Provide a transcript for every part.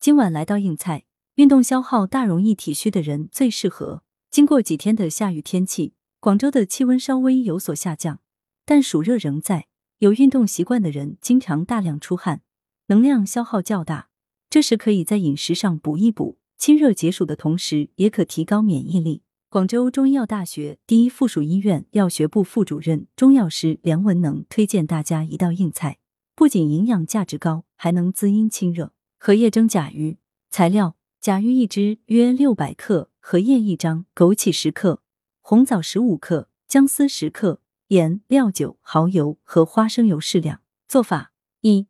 今晚来到硬菜，运动消耗大、容易体虚的人最适合。经过几天的下雨天气，广州的气温稍微有所下降，但暑热仍在。有运动习惯的人经常大量出汗，能量消耗较大，这时可以在饮食上补一补，清热解暑的同时，也可提高免疫力。广州中医药大学第一附属医院药学部副主任、中药师梁文能推荐大家一道硬菜，不仅营养价值高，还能滋阴清热。荷叶蒸甲鱼，材料：甲鱼一只，约六百克；荷叶一张；枸杞十克；红枣十五克；姜丝十克；盐、料酒、蚝油和花生油适量。做法：一、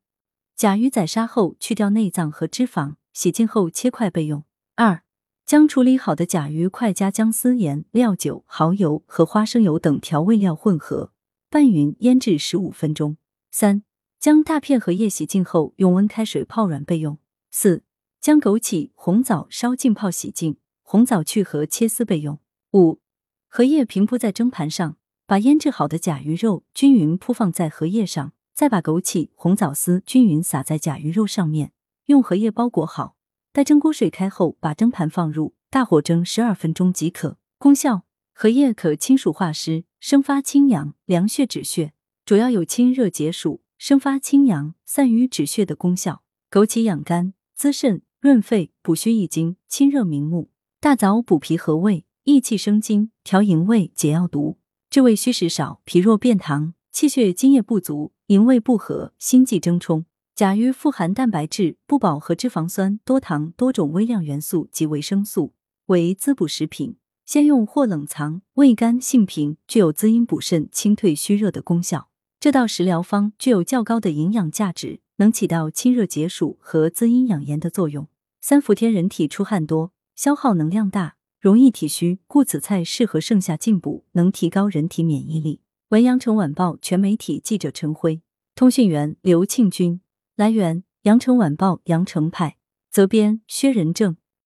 甲鱼宰杀后去掉内脏和脂肪，洗净后切块备用。二、将处理好的甲鱼块加姜丝、盐、料酒、蚝油和花生油等调味料混合，拌匀腌制十五分钟。三。将大片荷叶洗净后，用温开水泡软备用。四、将枸杞、红枣烧浸泡洗净，红枣去核切丝备用。五、荷叶平铺在蒸盘上，把腌制好的甲鱼肉均匀铺放在荷叶上，再把枸杞、红枣丝均匀撒在甲鱼肉上面，用荷叶包裹好。待蒸锅水开后，把蒸盘放入，大火蒸十二分钟即可。功效：荷叶可清暑化湿、生发清阳、凉血止血，主要有清热解暑。生发清阳、散瘀止血的功效。枸杞养肝、滋肾、润肺、补虚益精、清热明目；大枣补脾和胃、益气生津、调营卫、解药毒，治胃虚食少、脾弱便溏、气血津液不足、营卫不和、心悸怔冲。甲鱼富含蛋白质、不饱和脂肪酸、多糖、多种微量元素及维生素，为滋补食品。先用或冷藏，味甘性平，具有滋阴补肾、清退虚热的功效。这道食疗方具有较高的营养价值，能起到清热解暑和滋阴养颜的作用。三伏天人体出汗多，消耗能量大，容易体虚，故此菜适合盛夏进补，能提高人体免疫力。文阳城晚报全媒体记者陈辉，通讯员刘庆军。来源：阳城晚报阳城派，责编：薛仁正。